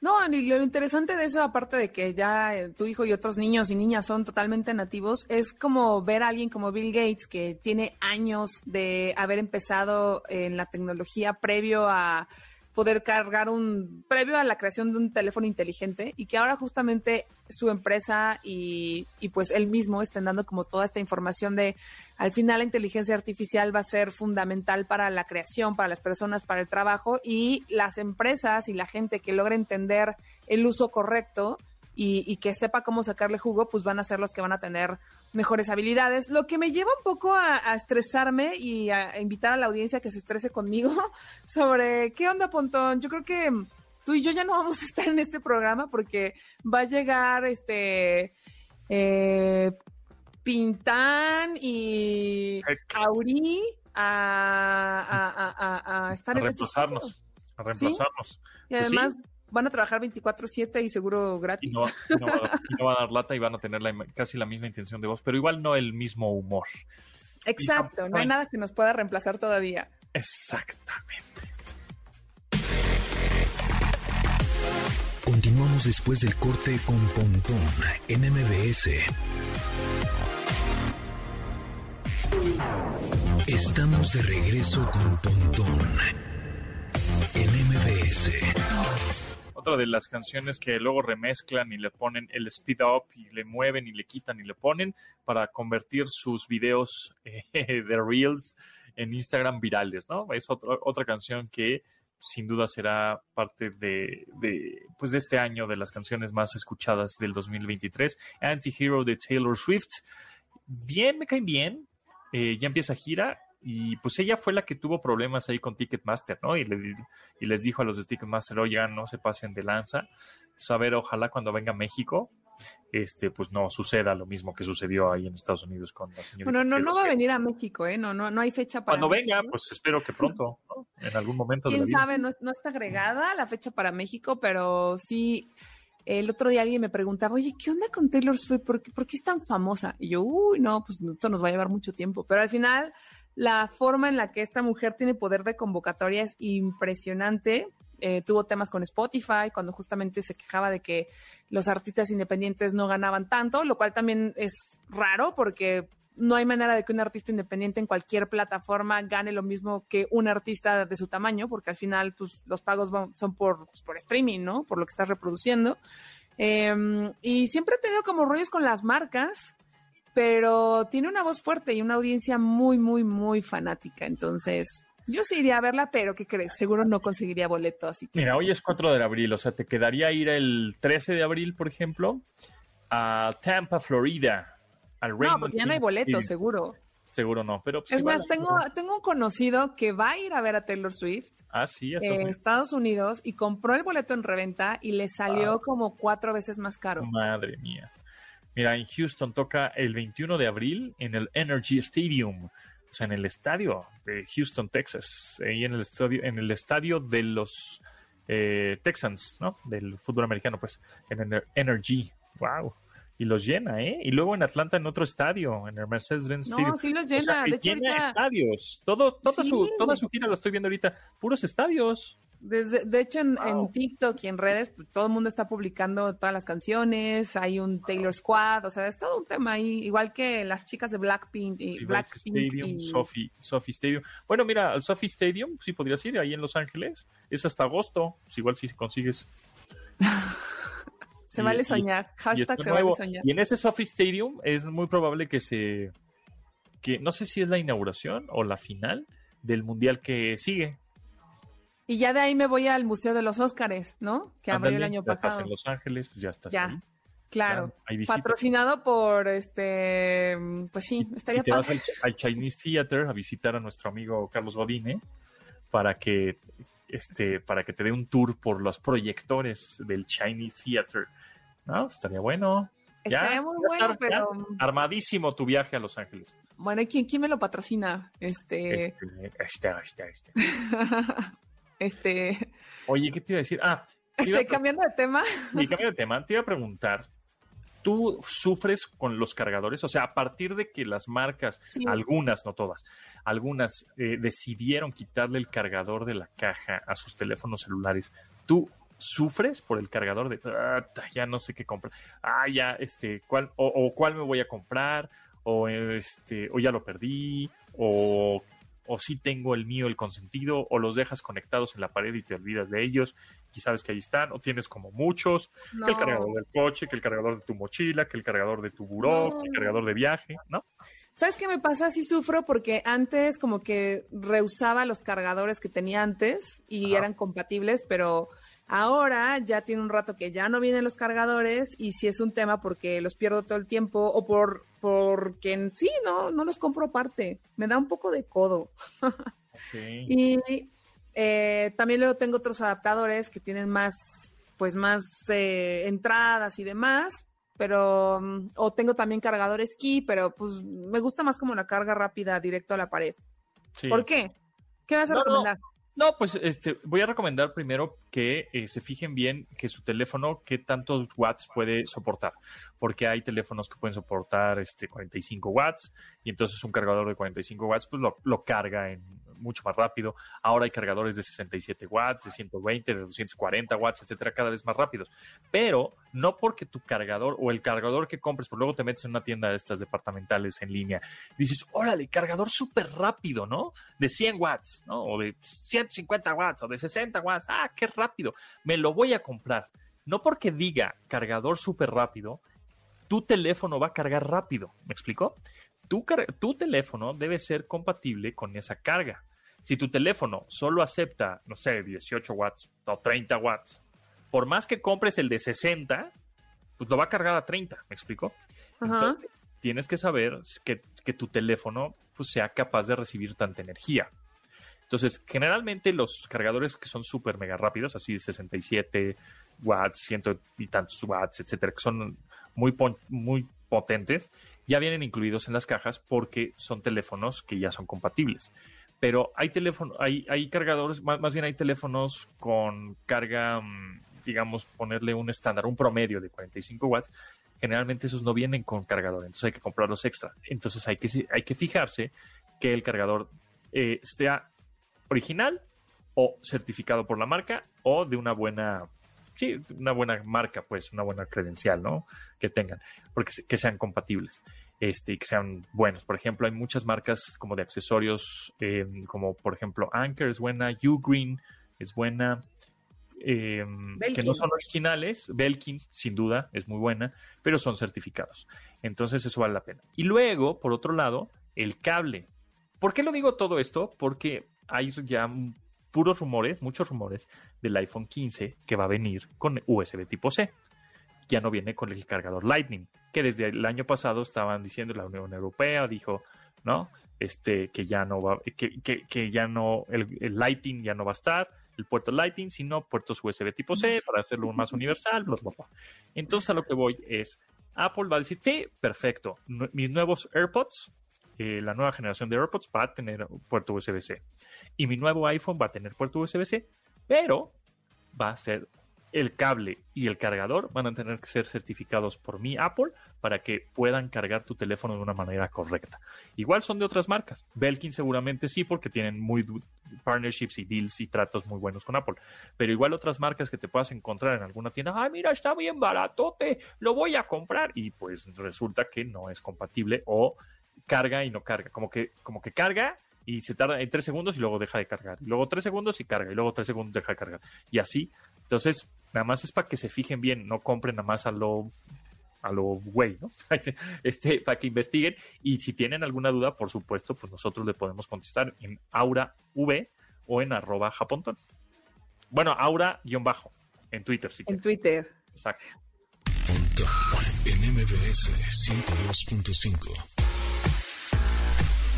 No, y lo interesante de eso, aparte de que ya eh, tu hijo y otros niños y niñas son totalmente nativos, es como ver a alguien como Bill Gates, que tiene años de haber empezado en la tecnología previo a poder cargar un, previo a la creación de un teléfono inteligente, y que ahora justamente su empresa y, y pues él mismo estén dando como toda esta información de al final la inteligencia artificial va a ser fundamental para la creación, para las personas, para el trabajo y las empresas y la gente que logra entender el uso correcto y, y que sepa cómo sacarle jugo, pues van a ser los que van a tener mejores habilidades. Lo que me lleva un poco a, a estresarme y a invitar a la audiencia que se estrese conmigo sobre qué onda, Pontón. Yo creo que tú y yo ya no vamos a estar en este programa porque va a llegar este eh, Pintán y Auri a, a- a- a- a estar A en este reemplazarnos, a reemplazarnos. Y Pues sí. Van a trabajar 24/7 y seguro Y gratis. no, y no va, y no va a dar lata y van a tener la casi la misma intención de voz, pero igual no el mismo humor. Exacto, no hay Bueno. nada que nos pueda reemplazar todavía. Exactamente. Continuamos después del corte con Pontón en MBS. Estamos de regreso con Pontón en MBS. Otra de las canciones que luego remezclan y le ponen el speed up y le mueven y le quitan y le ponen para convertir sus videos eh, de Reels en Instagram virales, ¿no? Es otra, otra canción que sin duda será parte de, de, pues de este año de las canciones más escuchadas del 2023. Anti-Hero de Taylor Swift. Bien, me cae bien. Eh, ya empieza gira y pues ella fue la que tuvo problemas ahí con Ticketmaster, ¿no? Y, le, y les dijo a los de Ticketmaster, oigan, no se pasen de lanza. Saber, ojalá cuando venga a México, este, pues no suceda lo mismo que sucedió ahí en Estados Unidos con la señora. Bueno, no, no va a venir a México, ¿eh? No, no, no hay fecha para. Cuando venga, pues espero que pronto, ¿no? En algún momento. Quién sabe, no, no está agregada la fecha para México, pero sí. El otro día alguien me preguntaba, oye, ¿qué onda con Taylor Swift? ¿Por qué, ¿Por qué es tan famosa? Y yo, uy, no, pues esto nos va a llevar mucho tiempo. Pero al final, la forma en la que esta mujer tiene poder de convocatoria es impresionante. Eh, tuvo temas con Spotify cuando justamente se quejaba de que los artistas independientes no ganaban tanto, lo cual también es raro porque no hay manera de que un artista independiente en cualquier plataforma gane lo mismo que un artista de su tamaño, porque al final pues, los pagos van, son por, pues, por streaming, ¿no? Por lo que estás reproduciendo. Eh, y siempre he tenido como rollos con las marcas, pero tiene una voz fuerte y una audiencia muy, muy, muy fanática. Entonces, yo sí iría a verla, pero ¿qué crees? Seguro no conseguiría boleto, así que... Mira, hoy es 4 de abril, o sea, te quedaría ir el 13 de abril, por ejemplo, a Tampa, Florida, al No, Raymond porque ya no hay boleto, seguro. Seguro no, pero... pues, Es más, tengo, tengo un conocido que va a ir a ver a Taylor Swift Ah, sí, en. Estados Unidos y compró el boleto en reventa y le salió Ah. como cuatro veces más caro. Madre mía. Mira, en Houston toca el 21 de abril en el Energy Stadium, o sea, en el estadio de Houston, Texas, ahí en el estadio, en el estadio de los eh, Texans, ¿no? Del fútbol americano, pues, en el Energy. Wow. Y los llena, ¿eh? Y luego en Atlanta en otro estadio, en el Mercedes-Benz No, Stadium. sí los O sea, llena. de hecho, llena ahorita, estadios. Todo, toda, Sí. su, toda su gira lo estoy viendo ahorita. Puros estadios. Desde, de hecho en. TikTok y en redes, pues, todo el mundo está publicando todas las canciones. Hay un Taylor Squad, o sea, es todo un tema ahí. Igual que las chicas de Blackpink y Blackpink Stadium, y- Sophie, Sophie Stadium. Bueno, mira, al Sophie Stadium sí podrías ir ahí en Los Ángeles. Es hasta agosto. Pues igual si consigues. Se y- vale soñar. y Hashtag se nuevo. vale soñar. Y en ese Sophie Stadium es muy probable que se. que no sé si es la inauguración o la final del mundial que sigue. Y ya de ahí me voy al Museo de los Óscares, ¿no? Que abrió el año ya estás pasado. en Los Ángeles, pues ya estás Ya, ahí. Claro. Patrocinado por este. Pues sí, estaría Y te vas padre. al, al Chinese Theater a visitar a nuestro amigo Carlos Godine para que este para que te dé un tour por los proyectores del Chinese Theater. ¿No? Estaría bueno. Ya, Estaría muy ya bueno, está, pero. ya. Armadísimo tu viaje a Los Ángeles. Bueno, ¿y quién, quién me lo patrocina? Este. Este, este, este, este. Este. Oye, ¿qué te iba a decir? Ah, a este, cambiando de tema. Y cambiando de tema, te iba a preguntar, ¿tú sufres con los cargadores? O sea, a partir de que las marcas, Sí. algunas, no todas, algunas eh, decidieron quitarle el cargador de la caja a sus teléfonos celulares, ¿tú sufres por el cargador de "Ah, ya no sé qué comprar? Ah, ya, este, ¿cuál, o, o cuál me voy a comprar? O este, o ya lo perdí, o o sí tengo el mío, el consentido, o los dejas conectados en la pared y te olvidas de ellos y sabes que ahí están, o tienes como muchos, No. que el cargador del coche, que el cargador de tu mochila, que el cargador de tu buró, No. que el cargador de viaje, ¿no? ¿Sabes qué me pasa? Sí sufro porque antes como que rehusaba los cargadores que tenía antes y Ajá. eran compatibles, pero ahora ya tiene un rato que ya no vienen los cargadores y sí es un tema porque los pierdo todo el tiempo o por porque sí, no, no los compro aparte. Me da un poco de codo. Y eh, también luego tengo otros adaptadores que tienen más, pues más eh, entradas y demás, pero, mm, o tengo también cargadores key, pero pues me gusta más como la carga rápida directo a la pared. Sí. ¿Por qué? ¿Qué vas a no. recomendar? No, pues este, voy a recomendar primero que eh, se fijen bien que su teléfono, qué tantos watts puede soportar. Porque hay teléfonos que pueden soportar este 45 watts y entonces un cargador de 45 watts pues lo, lo carga en mucho más rápido. Ahora hay cargadores de 67 watts, de 120, de 240 watts, etcétera, cada vez más rápidos. Pero no porque tu cargador o el cargador que compres, pues luego te metes en una tienda de estas departamentales en línea, dices, órale, cargador súper rápido, ¿no? De 100 watts, ¿no? O de 150 watts, o de 60 watts. Ah, qué rápido. Me lo voy a comprar. No porque diga cargador súper rápido, tu teléfono va a cargar rápido. ¿Me explico? Tu, tu, teléfono debe ser compatible con esa carga. Si tu teléfono solo acepta, no sé, 18 watts o 30 watts, por más que compres el de 60, pues lo va a cargar a 30, ¿me explico? Entonces, tienes que saber que, que, tu teléfono pues, sea capaz de recibir tanta energía. Entonces, generalmente los cargadores que son súper mega rápidos, así de 67 watts, ciento y tantos watts, etcétera, que son muy, muy potentes, ya vienen incluidos en las cajas porque son teléfonos que ya son compatibles. Pero hay teléfonos, hay, hay cargadores, más, bien hay teléfonos con carga, mm, digamos, ponerle un estándar, un promedio de 45 watts. Generalmente esos no vienen con cargador, entonces hay que comprarlos extra. Entonces hay que, hay que fijarse que el cargador eh, esté original o certificado por la marca o de una buena sí, una buena marca, pues, una buena credencial, ¿no? Que tengan, porque que sean compatibles este, y que sean buenos. Por ejemplo, hay muchas marcas como de accesorios, em, como por ejemplo Anker es buena, Ugreen es buena, em, que no son originales. Belkin, sin duda, es muy buena, pero son certificados. Entonces, eso vale la pena. Y luego, por otro lado, el cable. ¿Por qué lo digo todo esto? Porque hay ya puros rumores, muchos rumores del iPhone 15 que va a venir con USB tipo C. Ya no viene con el cargador Lightning, que desde el año pasado estaban diciendo la Unión Europea, dijo, ¿no? Este, que ya no va, que, que, ya no, el, Lightning ya no va a estar, el puerto Lightning, sino puertos USB tipo C para hacerlo más universal, bla, bla, bla. Entonces a lo que voy es, Apple va a decir, sí, perfecto, mis nuevos AirPods eh, la nueva generación de AirPods va a tener puerto USB-C. Y mi nuevo iPhone va a tener puerto USB-C, pero va a ser el cable y el cargador van a tener que ser certificados por mi Apple para que puedan cargar tu teléfono de una manera correcta. Igual son de otras marcas. Belkin seguramente sí, porque tienen muy partnerships y deals y tratos muy buenos con Apple. Pero igual otras marcas que te puedas encontrar en alguna tienda, ay, mira, está bien baratote, lo voy a comprar. Y pues resulta que no es compatible o carga y no carga. Como que, como que carga y se tarda en tres segundos y luego deja de cargar. Y luego tres segundos y carga. Y luego tres segundos deja de cargar. Y así. Entonces, nada más es para que se fijen bien. No compren nada más a lo a lo güey, ¿no? Este, para que investiguen. Y si tienen alguna duda, por supuesto, pues nosotros le podemos contestar en Aura V o en arroba japontón. Bueno, Aura-bajo en Twitter, sí. En Twitter. Exacto. En MBS 102.5.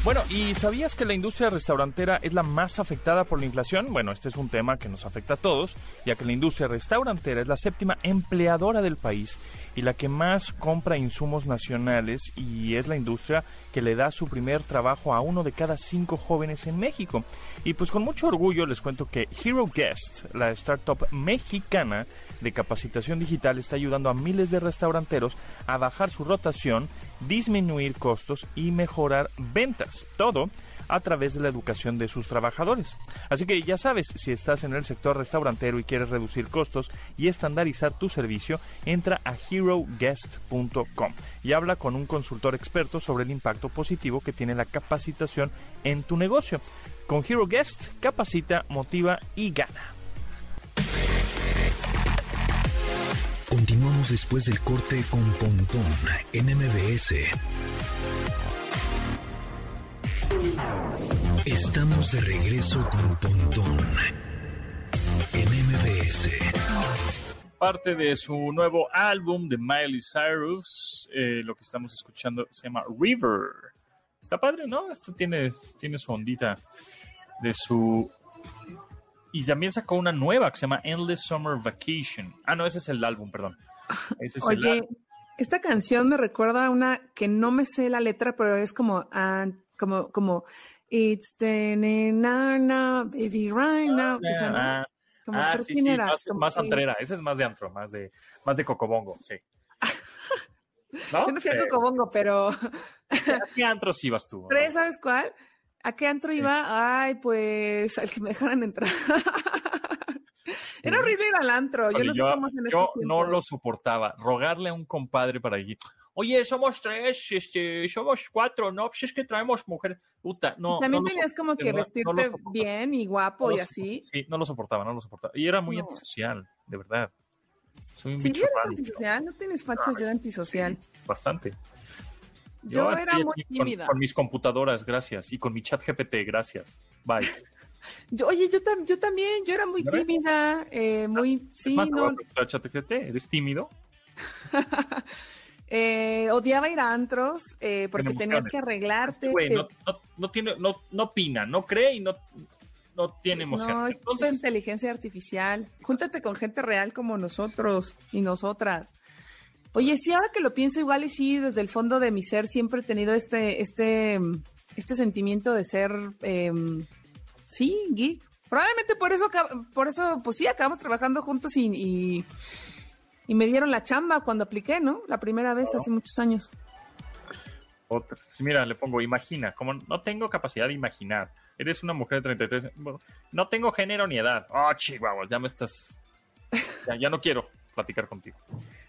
Bueno, ¿y sabías que la industria restaurantera es la más afectada por la inflación? Bueno, este es un tema que nos afecta a todos, ya que la industria restaurantera es la séptima empleadora del país y la que más compra insumos nacionales y es la industria que le da su primer trabajo a uno de cada cinco jóvenes en México. Y pues con mucho orgullo les cuento que Hero Guest, la startup mexicana de capacitación digital, está ayudando a miles de restauranteros a bajar su rotación, disminuir costos y mejorar ventas. Todo a través de la educación de sus trabajadores. Así que ya sabes, si estás en el sector restaurantero y quieres reducir costos y estandarizar tu servicio, entra a heroguest.com y habla con un consultor experto sobre el impacto positivo que tiene la capacitación en tu negocio. Con Hero Guest, capacita, motiva y gana. Después del corte con Pontón en MBS. Estamos de regreso con Pontón en MBS. Parte de su nuevo álbum de Miley Cyrus, eh, lo que estamos escuchando se llama River. Está padre, ¿no? Esto tiene, tiene su ondita de su... Y también sacó una nueva que se llama Endless Summer Vacation. Ah, no, ese es el álbum, perdón. Ese es Oye, esta canción me recuerda a una que no me sé la letra, pero es como, ah, como, como It's the na, baby right now. Ah, ah sí, sí, más, más antrera. Esa es más de antro, más de, más de cocobongo, sí. ¿No? Yo no fui Cocobongo, pero... ¿A qué antros ibas tú? Pero ¿sabes cuál? ¿A qué antro iba? Ay, pues al que me dejaran entrar. Era horrible ir al antro. Yo no sé cómo hacen yo estos no lo soportaba. Rogarle a un compadre para allí. Oye, somos tres, este, somos cuatro, no, pues es que traemos mujeres. Puta, no. También no tenías como que no- no lo vestirte bien y guapo y así. Sí, no lo soportaba, no lo soportaba. Y era muy antisocial, de verdad. Soy un Si bicho eres antisocial, no tienes facha de ser antisocial. bastante. Yo, era muy con- tímida. Con, mis computadoras, gracias. Y con mi chat GPT, gracias. Bye. Yo, oye, yo, tam- yo también, yo era muy tímida, eh, muy, Es sí, más, no, ¿eres tímido? eh, odiaba ir a antros eh, porque tenías que arreglarte. Este güey te- no, no, no tiene, no, no opina, no cree y no, no tiene no, emociones. es pura Entonces, inteligencia artificial. Júntate con gente real como nosotros y nosotras. Oye, sí, ahora que lo pienso igual y sí, desde el fondo de mi ser siempre he tenido este, este, este sentimiento de ser, em, sí, geek. Probablemente por eso, por eso, pues sí, acabamos trabajando juntos y, y, y me dieron la chamba cuando apliqué, ¿no? La primera vez hace muchos años. otra. Mira, le pongo, imagina, como no tengo capacidad de imaginar. Eres una mujer de 33, bueno, no tengo género ni edad. Oh, chihuahua, ya me estás... Ya, ya no quiero platicar contigo.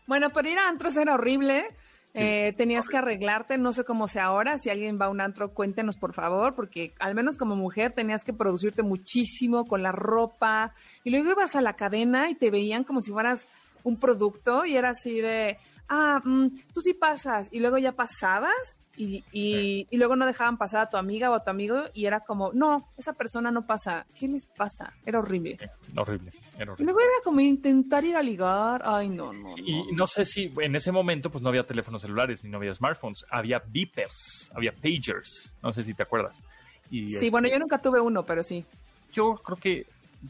Bueno, pero ir a antros era horrible. Eh, tenías que arreglarte, no sé cómo sea ahora. Si alguien va a un antro, cuéntenos por favor, porque al menos como mujer tenías que producirte muchísimo con la ropa. Y luego ibas a la cadena y te veían como si fueras un producto y era así de, ah, mm, tú sí pasas. Y luego ya pasabas y, y, y luego no dejaban pasar a tu amiga o a tu amigo y era como, no, esa persona no pasa. ¿Qué les pasa? Era horrible. Horrible, era Y horrible. luego era como intentar ir a ligar. Ay, no, no. Y no. no sé si en ese momento pues no había teléfonos celulares ni no había smartphones, había beepers, había pagers, no sé si te acuerdas. Y, Sí, este, bueno, yo nunca tuve uno, pero sí. yo creo que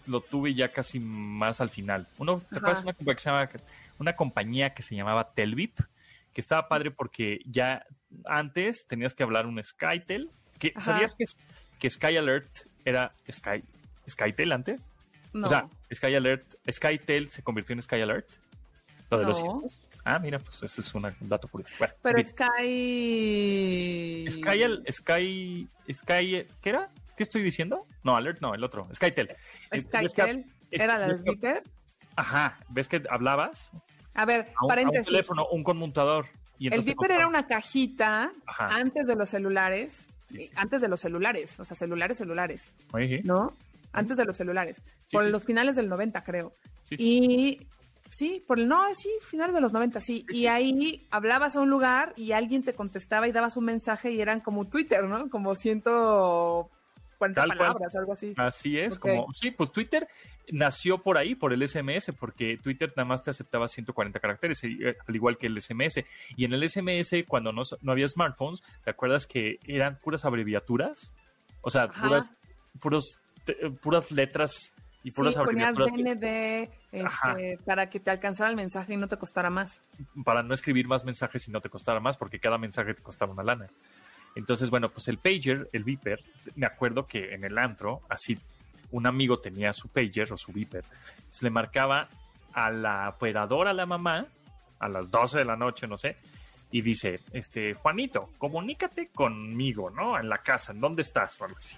lo tuve ya casi más al final. Uno, ¿te acuerdas una compañía que se llamaba, una compañía que se llamaba Telvip? Que estaba padre porque ya antes tenías que hablar un Skytel. Que, Ajá. ¿Sabías que, que Sky Alert era Sky, Skytel antes? No. O sea, Sky Alert, Skytel se convirtió en Sky Alert. Lo de los sismos. Ah, mira, pues ese es un dato curioso. Bueno, pero. Sky. Sky, Sky, Sky, ¿qué era? ¿Qué estoy diciendo? No, Alert, no, el otro, Skytel. Skytel. ¿Era la que- Viper? Ajá, ves que hablabas A ver, a un, a un paréntesis. teléfono, un conmutador. Y el Viper era una cajita Ajá. antes de los celulares. Sí, sí. Antes de los celulares. O sea, celulares, celulares. ¿No? Antes de los celulares. Por los finales del 90, creo. sí, sí. Y. Sí, por el, no, sí, finales de los 90, sí. Y ahí hablabas a un lugar y alguien te contestaba y dabas un mensaje y eran como Twitter, ¿no? Como 140 Tal cual. palabras, algo así. Así es, Ok. como, sí, pues Twitter nació por ahí, por el SMS, porque Twitter nada más te aceptaba 140 caracteres, eh, al igual que el SMS. Y en el SMS, cuando no, no había smartphones, ¿te acuerdas que eran puras abreviaturas? O sea, Ajá. puras, puros, te- eh, puras letras y puras sí, ponías Ajá. este, para que te alcanzara el mensaje y no te costara más. para no escribir más mensajes y no te costara más, porque cada mensaje te costaba una lana. Entonces, bueno, pues el pager, el beeper, me acuerdo que en el antro, así, un amigo tenía su pager o su beeper, se le marcaba a la operadora, a la mamá, a las 12 de la noche, no sé, y dice, este, Juanito, comunícate conmigo, ¿no? En la casa, ¿en dónde estás? O algo así.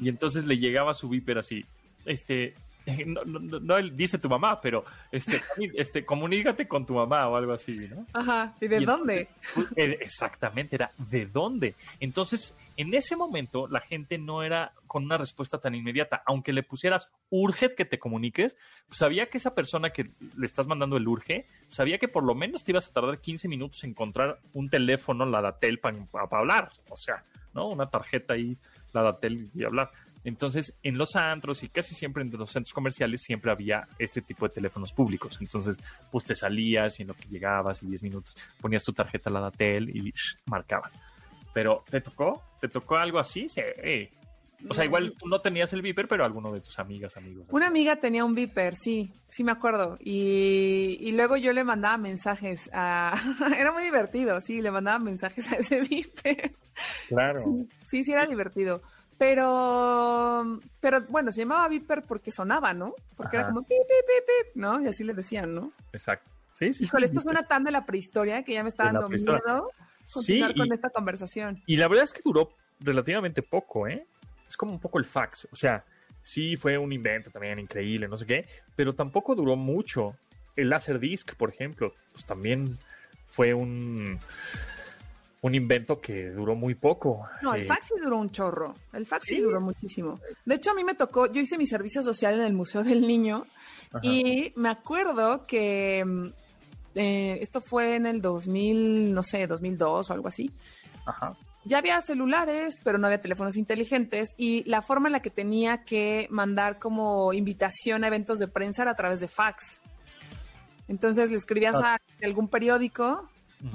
Y entonces le llegaba su beeper así, este, no, no, no, no, él dice tu mamá, pero este, este, comunícate con tu mamá o algo así, ¿no? Ajá, ¿y de Y dónde? Pues, eh, Exactamente, era ¿de dónde? Entonces, en ese momento, la gente no era con una respuesta tan inmediata. Aunque le pusieras urge que te comuniques, pues sabía que esa persona que le estás mandando el urge, sabía que por lo menos te ibas a tardar 15 minutos en encontrar un teléfono, la Datel, para hablar. O sea, ¿no? Una tarjeta ahí, la Datel y hablar. Entonces, en los antros y casi siempre en los centros comerciales siempre había este tipo de teléfonos públicos. Entonces, pues te salías y en lo que llegabas y 10 minutos ponías tu tarjeta a la Datel y shh, marcabas. Pero, ¿te tocó? ¿Te tocó algo así? Sí. O sea, igual tú no tenías el Viper, pero alguno de tus amigas, amigos. así. Una amiga tenía un Viper, sí, sí me acuerdo. Y, y luego yo le mandaba mensajes a... era muy divertido, sí, le mandaba mensajes a ese Viper. Claro. Sí, sí, era divertido. Pero, pero bueno, se llamaba Viper porque sonaba, ¿no? Porque era como pip, pip, pip, pip, ¿no? Y así le decían, ¿no? Exacto. Sí, sí, Híjole, sí. esto suena tan de la prehistoria que ya me está dando miedo Sí, continuar con y- esta conversación. Y la verdad es que duró relativamente poco, ¿eh? Es como un poco el fax. O sea, sí fue un invento también increíble, no sé qué, pero tampoco duró mucho. El Laserdisc, por ejemplo, pues también fue un, un invento que duró muy poco. No, el Eh, fax sí duró un chorro. El fax sí, ¿Sí? duró muchísimo. De hecho, a mí me tocó, yo hice mi servicio social en el Museo del Niño ajá. y me acuerdo que mm, eh, esto fue en el 2000, no sé, 2002 o algo así. Ajá. Ya había celulares, pero no había teléfonos inteligentes y la forma en la que tenía que mandar como invitación a eventos de prensa era a través de fax. Entonces le escribías Ah. a algún periódico,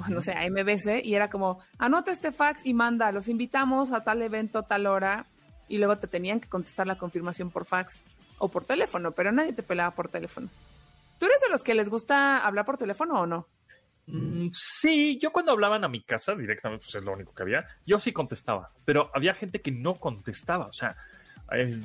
no sé, a MBC, y era como, anota este fax y manda, los invitamos a tal evento, tal hora, y luego te tenían que contestar la confirmación por fax o por teléfono, pero nadie te pelaba por teléfono. ¿Tú eres de los que les gusta hablar por teléfono o no? Mm, Sí, yo cuando hablaban a mi casa directamente, pues es lo único que había, yo sí contestaba, pero había gente que no contestaba, o sea, eh,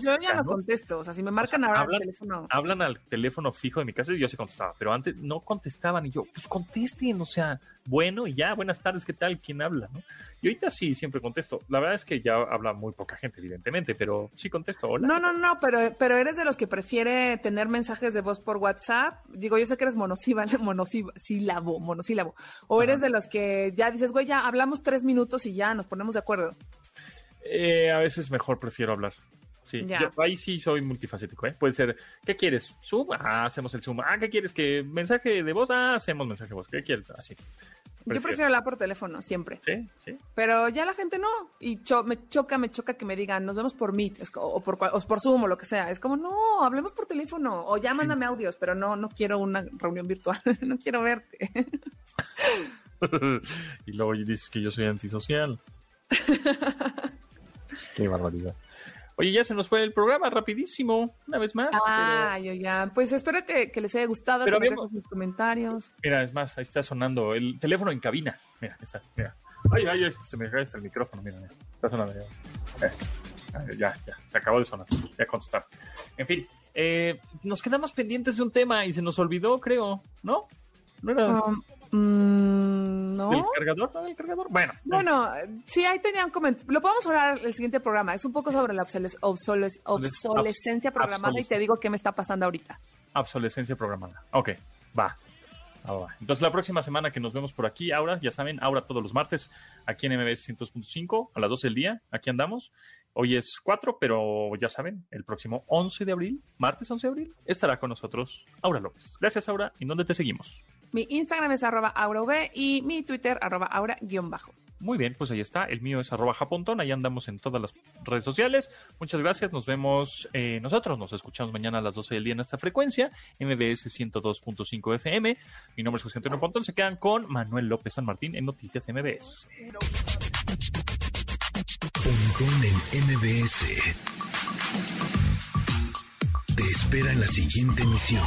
yo ya no contesto, o sea, si me marcan O sea, ahora hablan- el teléfono. hablan al teléfono fijo de mi casa y yo sí contestaba, pero antes no contestaban y yo, pues contesten, o sea, bueno y ya, buenas tardes, ¿qué tal? ¿Quién habla? ¿no? Y ahorita sí, siempre contesto. La verdad es que ya habla muy poca gente, evidentemente, pero sí contesto, hola. No, no, no, pero, pero eres de los que prefiere tener mensajes de voz por WhatsApp. Digo, yo sé que eres monosílabo, monosílabo, monosílabo. O eres de los que ya dices, güey, ya hablamos tres minutos y ya nos ponemos de acuerdo. Eh, a veces mejor prefiero hablar. Sí, Ya. yo ahí sí soy multifacético, ¿eh? Puede ser, ¿qué quieres? ¿Zoom? Ah, hacemos el Zoom. Ah, ¿qué quieres? ¿Que mensaje de voz? Ah, hacemos mensaje de voz. ¿Qué quieres? Así. Yo prefiero hablar por teléfono, siempre. Sí, sí. Pero ya la gente no. Y cho- me choca, me choca que me digan, nos vemos por Meet es o, por, o por Zoom o lo que sea. Es como, no, hablemos por teléfono. O ya mándame audios, pero no, no quiero una reunión virtual. no quiero verte. y luego dices que yo soy antisocial. Qué barbaridad. Oye, ya se nos fue el programa rapidísimo, una vez más. Ah, yo ya. Pues espero que, que les haya gustado, Pero que habíamos- sus comentarios. pero, mira, es más, ahí está sonando el teléfono en cabina. Mira, ahí está, mira. Ay, ay, ay, se me cae el micrófono, mira, mira. Está sonando ya. Eh, ya, ya, se acabó de sonar. Ya contestar. En fin, eh, nos quedamos pendientes de un tema y se nos olvidó, creo, ¿no? ¿No era Um, mm, no. del cargador? ¿No del cargador? Bueno, Bueno, sí, ahí tenía un comentario. Lo podemos hablar el siguiente programa. Es un poco sobre la obsoles- obsoles- obsolescencia programada y te digo qué me está pasando ahorita. obsolescencia programada. Ok, va. Va, va. Entonces la próxima semana que nos vemos por aquí, Aura, ya saben, Aura todos los martes, aquí en MBS 100.5 a las 12 del día, aquí andamos. Hoy es 4, pero ya saben, el próximo 11 de abril, martes 11 de abril, estará con nosotros Aura López. Gracias, Aura. ¿En dónde te seguimos? Mi Instagram es arroba aurav y mi Twitter arroba aura-bajo. Muy bien, pues ahí está. El mío es arroba japontón. Ahí andamos en todas las redes sociales. Muchas gracias. Nos vemos eh, nosotros. Nos escuchamos mañana a las 12 del día en esta frecuencia. MBS 102.5 FM. Mi nombre es José Antonio Pontón. Se quedan con Manuel López San Martín en Noticias MBS. Pontón en MBS. Te espera en la siguiente emisión.